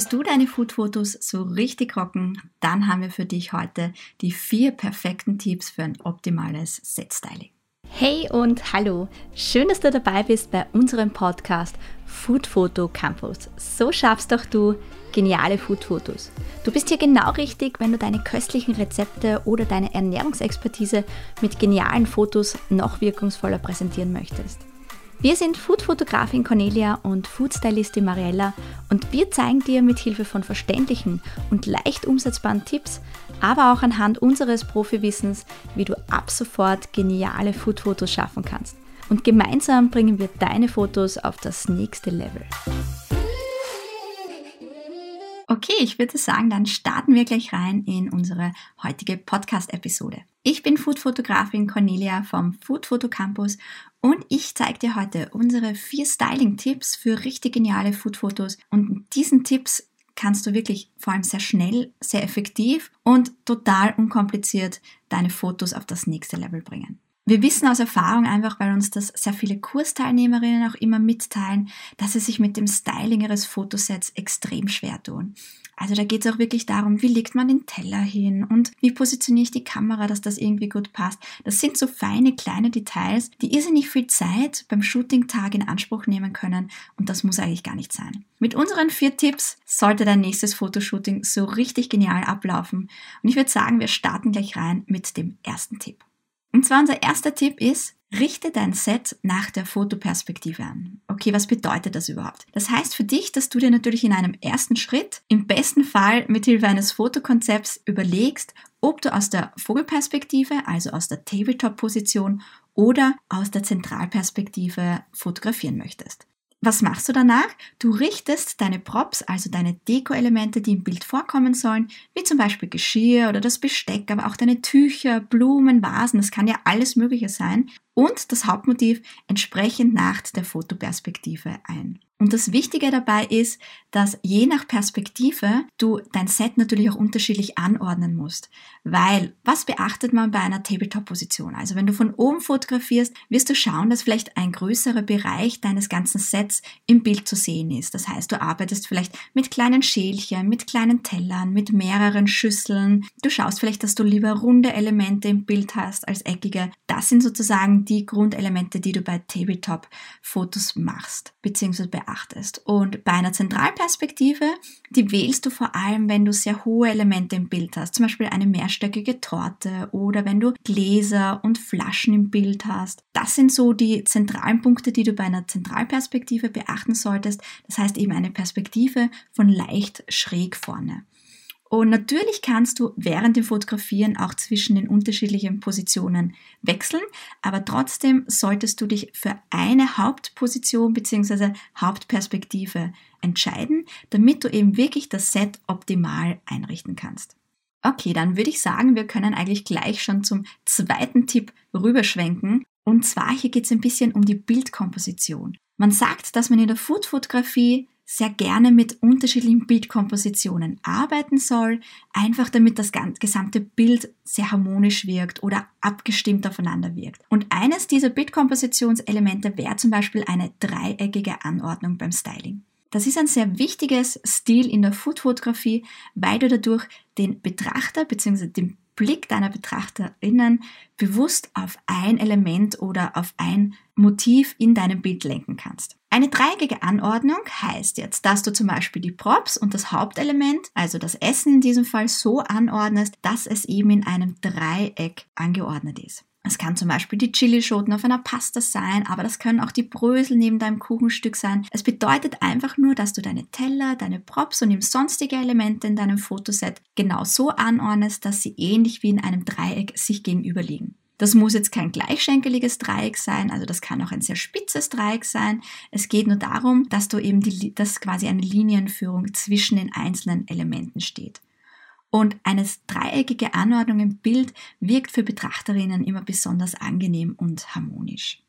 Möchtest du deine Foodfotos so richtig rocken? Dann haben wir für dich heute die vier perfekten Tipps für ein optimales Set-Styling. Hey und hallo! Schön, dass du dabei bist bei unserem Podcast Food Photo Campus. So schaffst doch du geniale Foodfotos. Du bist hier genau richtig, wenn du deine köstlichen Rezepte oder deine Ernährungsexpertise mit genialen Fotos noch wirkungsvoller präsentieren möchtest. Wir sind Food-Fotografin Cornelia und Food-Stylistin Mariella und wir zeigen dir mit Hilfe von verständlichen und leicht umsetzbaren Tipps, aber auch anhand unseres Profiwissens, wie du ab sofort geniale Food-Fotos schaffen kannst. Und gemeinsam bringen wir deine Fotos auf das nächste Level. Okay, ich würde sagen, dann starten wir gleich rein in unsere heutige Podcast-Episode. Ich bin Food-Fotografin Cornelia vom Food Photo Campus und ich zeige dir heute unsere vier Styling-Tipps für richtig geniale Food-Fotos. Und mit diesen Tipps kannst du wirklich vor allem sehr schnell, sehr effektiv und total unkompliziert deine Fotos auf das nächste Level bringen. Wir wissen aus Erfahrung einfach, weil uns das sehr viele Kursteilnehmerinnen auch immer mitteilen, dass sie sich mit dem Styling ihres Fotosets extrem schwer tun. Also da geht es auch wirklich darum, wie legt man den Teller hin und wie positioniere ich die Kamera, dass das irgendwie gut passt. Das sind so feine kleine Details, die irrsinnig viel Zeit beim Shooting-Tag in Anspruch nehmen können und das muss eigentlich gar nicht sein. Mit unseren vier Tipps sollte dein nächstes Fotoshooting so richtig genial ablaufen und ich würde sagen, wir starten gleich rein mit dem ersten Tipp. Und zwar unser erster Tipp ist, richte dein Set nach der Fotoperspektive an. Okay, was bedeutet das überhaupt? Das heißt für dich, dass du dir natürlich in einem ersten Schritt, im besten Fall mit Hilfe eines Fotokonzepts überlegst, ob du aus der Vogelperspektive, also aus der Tabletop-Position oder aus der Zentralperspektive fotografieren möchtest. Was machst du danach? Du richtest deine Props, also deine Deko-Elemente, die im Bild vorkommen sollen, wie zum Beispiel Geschirr oder das Besteck, aber auch deine Tücher, Blumen, Vasen, das kann ja alles Mögliche sein, und das Hauptmotiv entsprechend nach der Fotoperspektive ein. Und das Wichtige dabei ist, dass je nach Perspektive du dein Set natürlich auch unterschiedlich anordnen musst. Weil, was beachtet man bei einer Tabletop-Position? Also wenn du von oben fotografierst, wirst du schauen, dass vielleicht ein größerer Bereich deines ganzen Sets im Bild zu sehen ist. Das heißt, du arbeitest vielleicht mit kleinen Schälchen, mit kleinen Tellern, mit mehreren Schüsseln. Du schaust vielleicht, dass du lieber runde Elemente im Bild hast als eckige. Das sind sozusagen die Grundelemente, die du bei Tabletop-Fotos machst, beziehungsweise beachtest. Und bei einer Zentralperspektive, die wählst du vor allem, wenn du sehr hohe Elemente im Bild hast, zum Beispiel eine mehrstöckige Torte oder wenn du Gläser und Flaschen im Bild hast. Das sind so die zentralen Punkte, die du bei einer Zentralperspektive beachten solltest. Das heißt eben eine Perspektive von leicht schräg vorne. Und natürlich kannst du während dem Fotografieren auch zwischen den unterschiedlichen Positionen wechseln, aber trotzdem solltest du dich für eine Hauptposition bzw. Hauptperspektive entscheiden, damit du eben wirklich das Set optimal einrichten kannst. Okay, dann würde ich sagen, wir können eigentlich gleich schon zum zweiten Tipp rüberschwenken. Und zwar hier geht es ein bisschen um die Bildkomposition. Man sagt, dass man in der Food-Fotografie sehr gerne mit unterschiedlichen Bildkompositionen arbeiten soll, einfach damit das gesamte Bild sehr harmonisch wirkt oder abgestimmt aufeinander wirkt. Und eines dieser Bildkompositionselemente wäre zum Beispiel eine dreieckige Anordnung beim Styling. Das ist ein sehr wichtiges Stil in der Foodfotografie, weil du dadurch den Betrachter bzw. den Blick deiner BetrachterInnen bewusst auf ein Element oder auf ein Motiv in deinem Bild lenken kannst. Eine dreieckige Anordnung heißt jetzt, dass du zum Beispiel die Props und das Hauptelement, also das Essen in diesem Fall, so anordnest, dass es eben in einem Dreieck angeordnet ist. Es kann zum Beispiel die Chilischoten auf einer Pasta sein, aber das können auch die Brösel neben deinem Kuchenstück sein. Es bedeutet einfach nur, dass du deine Teller, deine Props und sonstige Elemente in deinem Fotoset genau so anordnest, dass sie ähnlich wie in einem Dreieck sich gegenüberliegen. Das muss jetzt kein gleichschenkeliges Dreieck sein, also das kann auch ein sehr spitzes Dreieck sein. Es geht nur darum, dass du eben die, dass quasi eine Linienführung zwischen den einzelnen Elementen steht. Und eine dreieckige Anordnung im Bild wirkt für Betrachterinnen immer besonders angenehm und harmonisch.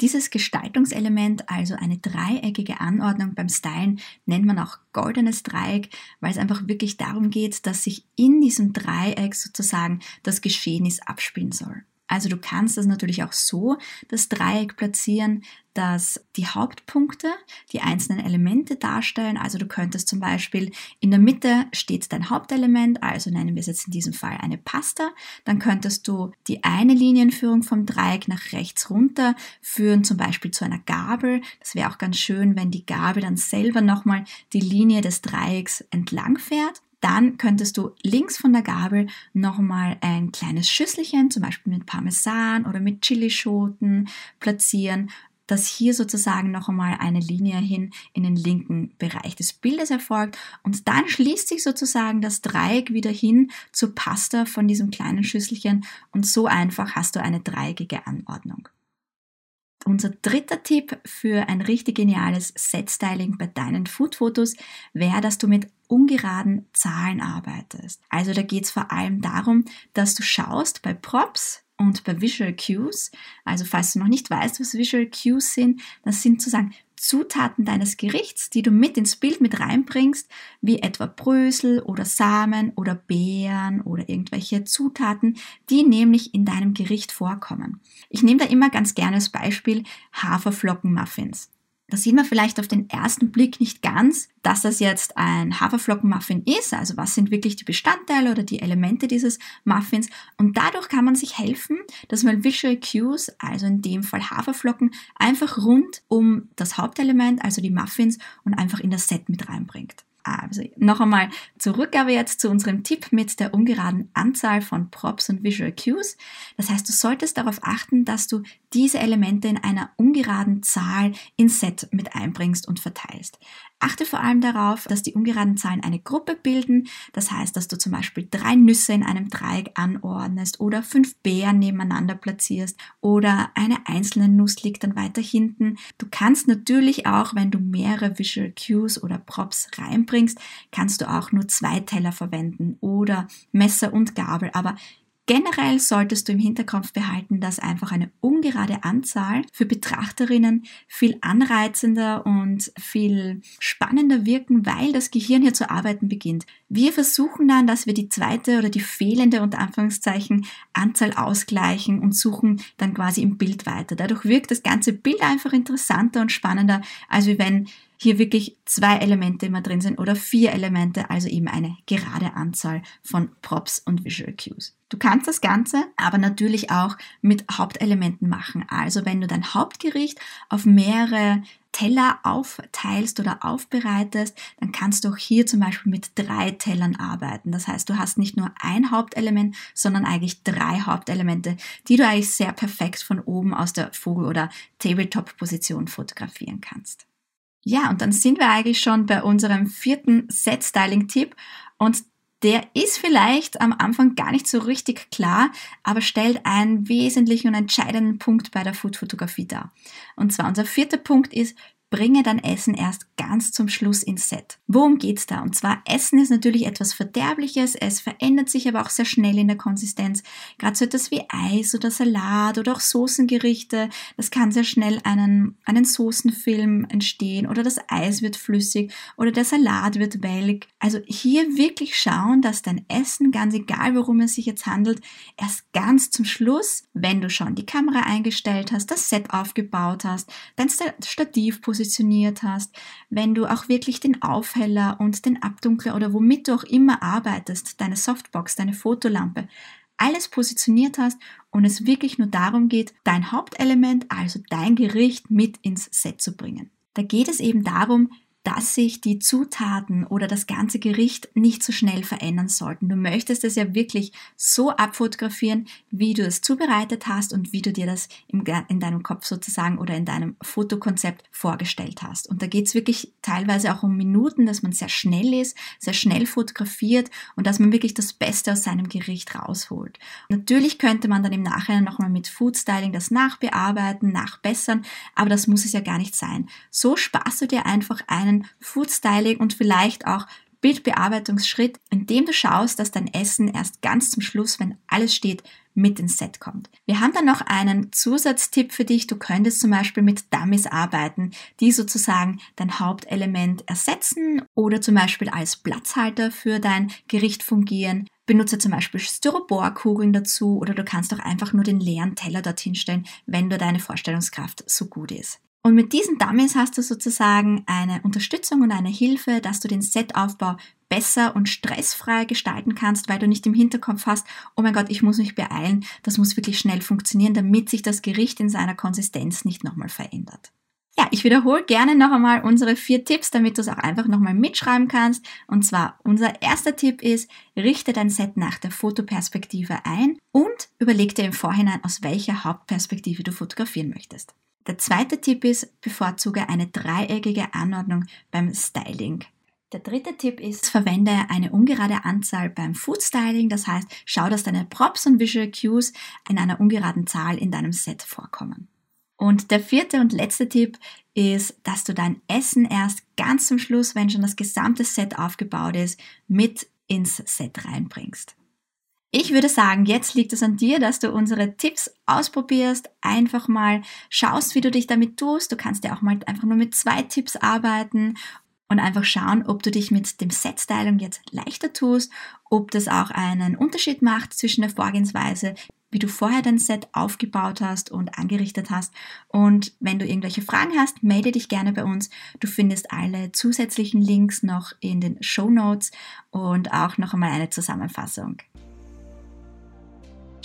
Dieses Gestaltungselement, also eine dreieckige Anordnung beim Stylen, nennt man auch goldenes Dreieck, weil es einfach wirklich darum geht, dass sich in diesem Dreieck sozusagen das Geschehnis abspielen soll. Also du kannst das natürlich auch so, das Dreieck platzieren, dass die Hauptpunkte die einzelnen Elemente darstellen. Also du könntest zum Beispiel in der Mitte steht dein Hauptelement, also nennen wir es jetzt in diesem Fall eine Pasta. Dann könntest du die eine Linienführung vom Dreieck nach rechts runter führen, zum Beispiel zu einer Gabel. Das wäre auch ganz schön, wenn die Gabel dann selber nochmal die Linie des Dreiecks entlang fährt. Dann könntest du links von der Gabel nochmal ein kleines Schüsselchen, zum Beispiel mit Parmesan oder mit Chilischoten platzieren, dass hier sozusagen noch einmal eine Linie hin in den linken Bereich des Bildes erfolgt und dann schließt sich sozusagen das Dreieck wieder hin zur Pasta von diesem kleinen Schüsselchen und so einfach hast du eine dreieckige Anordnung. Unser dritter Tipp für ein richtig geniales Set-Styling bei deinen Food-Fotos wäre, dass du mit ungeraden Zahlen arbeitest. Also da geht es vor allem darum, dass du schaust bei Props, und bei Visual Cues, also falls du noch nicht weißt, was Visual Cues sind, das sind sozusagen Zutaten deines Gerichts, die du mit ins Bild mit reinbringst, wie etwa Brösel oder Samen oder Beeren oder irgendwelche Zutaten, die nämlich in deinem Gericht vorkommen. Ich nehme da immer ganz gerne als Beispiel Haferflockenmuffins. Da sieht man vielleicht auf den ersten Blick nicht ganz, dass das jetzt ein Haferflockenmuffin ist, also was sind wirklich die Bestandteile oder die Elemente dieses Muffins. Und dadurch kann man sich helfen, dass man Visual Cues, also in dem Fall Haferflocken, einfach rund um das Hauptelement, also die Muffins, und einfach in das Set mit reinbringt. Also noch einmal zurück aber jetzt zu unserem Tipp mit der ungeraden Anzahl von Props und Visual Cues. Das heißt, du solltest darauf achten, dass du diese Elemente in einer ungeraden Zahl ins Set mit einbringst und verteilst. Achte vor allem darauf, dass die ungeraden Zahlen eine Gruppe bilden. Das heißt, dass du zum Beispiel drei Nüsse in einem Dreieck anordnest oder fünf Beeren nebeneinander platzierst oder eine einzelne Nuss liegt dann weiter hinten. Du kannst natürlich auch, wenn du mehrere Visual Cues oder Props reinbringst, kannst du auch nur zwei Teller verwenden oder Messer und Gabel. Aber Generell solltest du im Hinterkopf behalten, dass einfach eine ungerade Anzahl für Betrachterinnen viel anreizender und viel spannender wirken, weil das Gehirn hier zu arbeiten beginnt. Wir versuchen dann, dass wir die zweite oder die fehlende unter Anführungszeichen Anzahl ausgleichen und suchen dann quasi im Bild weiter. Dadurch wirkt das ganze Bild einfach interessanter und spannender, als wenn hier wirklich zwei Elemente immer drin sind oder vier Elemente, also eben eine gerade Anzahl von Props und Visual Cues. Du kannst das Ganze aber natürlich auch mit Hauptelementen machen. Also wenn du dein Hauptgericht auf mehrere Teller aufteilst oder aufbereitest, dann kannst du auch hier zum Beispiel mit drei Tellern arbeiten. Das heißt, du hast nicht nur ein Hauptelement, sondern eigentlich drei Hauptelemente, die du eigentlich sehr perfekt von oben aus der Vogel- oder Tabletop-Position fotografieren kannst. Ja, und dann sind wir eigentlich schon bei unserem vierten Set-Styling-Tipp und der ist vielleicht am Anfang gar nicht so richtig klar, aber stellt einen wesentlichen und entscheidenden Punkt bei der Food-Fotografie dar. Und zwar unser vierter Punkt ist, bringe dein Essen erst ganz zum Schluss ins Set. Worum geht's da? Und zwar, Essen ist natürlich etwas Verderbliches, es verändert sich aber auch sehr schnell in der Konsistenz. Gerade so etwas wie Eis oder Salat oder auch Soßengerichte, das kann sehr schnell einen, einen Soßenfilm entstehen oder das Eis wird flüssig oder der Salat wird welk. Also hier wirklich schauen, dass dein Essen, ganz egal worum es sich jetzt handelt, erst ganz zum Schluss, wenn du schon die Kamera eingestellt hast, das Set aufgebaut hast, dein Stativ positioniert hast, wenn du auch wirklich den Aufheller und den Abdunkler oder womit du auch immer arbeitest, deine Softbox, deine Fotolampe, alles positioniert hast und es wirklich nur darum geht, dein Hauptelement, also dein Gericht mit ins Set zu bringen. Da geht es eben darum, dass sich die Zutaten oder das ganze Gericht nicht so schnell verändern sollten. Du möchtest es ja wirklich so abfotografieren, wie du es zubereitet hast und wie du dir das in deinem Kopf sozusagen oder in deinem Fotokonzept vorgestellt hast. Und da geht es wirklich teilweise auch um Minuten, dass man sehr schnell ist, sehr schnell fotografiert und dass man wirklich das Beste aus seinem Gericht rausholt. natürlich könnte man dann im Nachhinein nochmal mit Food Styling das nachbearbeiten, nachbessern, aber das muss es ja gar nicht sein. So sparst du dir einfach einen kleinen Food-Styling und vielleicht auch Bildbearbeitungsschritt, in dem du schaust, dass dein Essen erst ganz zum Schluss, wenn alles steht, mit ins Set kommt. Wir haben dann noch einen Zusatztipp für dich. Du könntest zum Beispiel mit Dummies arbeiten, die sozusagen dein Hauptelement ersetzen oder zum Beispiel als Platzhalter für dein Gericht fungieren. Benutze zum Beispiel Styroporkugeln dazu oder du kannst auch einfach nur den leeren Teller dorthin stellen, wenn du deine Vorstellungskraft so gut ist. Und mit diesen Dummies hast du sozusagen eine Unterstützung und eine Hilfe, dass du den Setaufbau besser und stressfrei gestalten kannst, weil du nicht im Hinterkopf hast, oh mein Gott, ich muss mich beeilen, das muss wirklich schnell funktionieren, damit sich das Gericht in seiner Konsistenz nicht nochmal verändert. Ja, ich wiederhole gerne noch einmal unsere vier Tipps, damit du es auch einfach nochmal mitschreiben kannst. Und zwar, unser erster Tipp ist, richte dein Set nach der Fotoperspektive ein und überleg dir im Vorhinein, aus welcher Hauptperspektive du fotografieren möchtest. Der zweite Tipp ist, bevorzuge eine dreieckige Anordnung beim Styling. Der dritte Tipp ist, verwende eine ungerade Anzahl beim Food Styling. Das heißt, schau, dass deine Props und Visual Cues in einer ungeraden Zahl in deinem Set vorkommen. Und der vierte und letzte Tipp ist, dass du dein Essen erst ganz zum Schluss, wenn schon das gesamte Set aufgebaut ist, mit ins Set reinbringst. Ich würde sagen, jetzt liegt es an dir, dass du unsere Tipps ausprobierst, einfach mal schaust, wie du dich damit tust. Du kannst ja auch mal einfach nur mit zwei Tipps arbeiten und einfach schauen, ob du dich mit dem Set-Styling jetzt leichter tust, ob das auch einen Unterschied macht zwischen der Vorgehensweise, wie du vorher dein Set aufgebaut hast und angerichtet hast. Und wenn du irgendwelche Fragen hast, melde dich gerne bei uns. Du findest alle zusätzlichen Links noch in den Show Notes und auch noch einmal eine Zusammenfassung.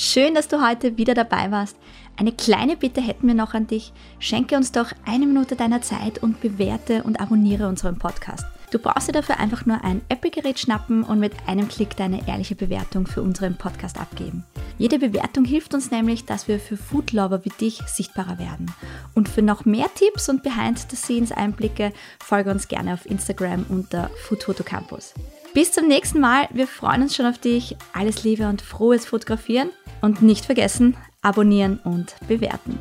Schön, dass du heute wieder dabei warst. Eine kleine Bitte hätten wir noch an dich. Schenke uns doch eine Minute deiner Zeit und bewerte und abonniere unseren Podcast. Du brauchst dir dafür einfach nur ein Apple-Gerät schnappen und mit einem Klick deine ehrliche Bewertung für unseren Podcast abgeben. Jede Bewertung hilft uns nämlich, dass wir für Foodlover wie dich sichtbarer werden. Und für noch mehr Tipps und Behind-the-Scenes-Einblicke folge uns gerne auf Instagram unter Food Campus. Bis zum nächsten Mal. Wir freuen uns schon auf dich. Alles Liebe und frohes Fotografieren. Und nicht vergessen, abonnieren und bewerten.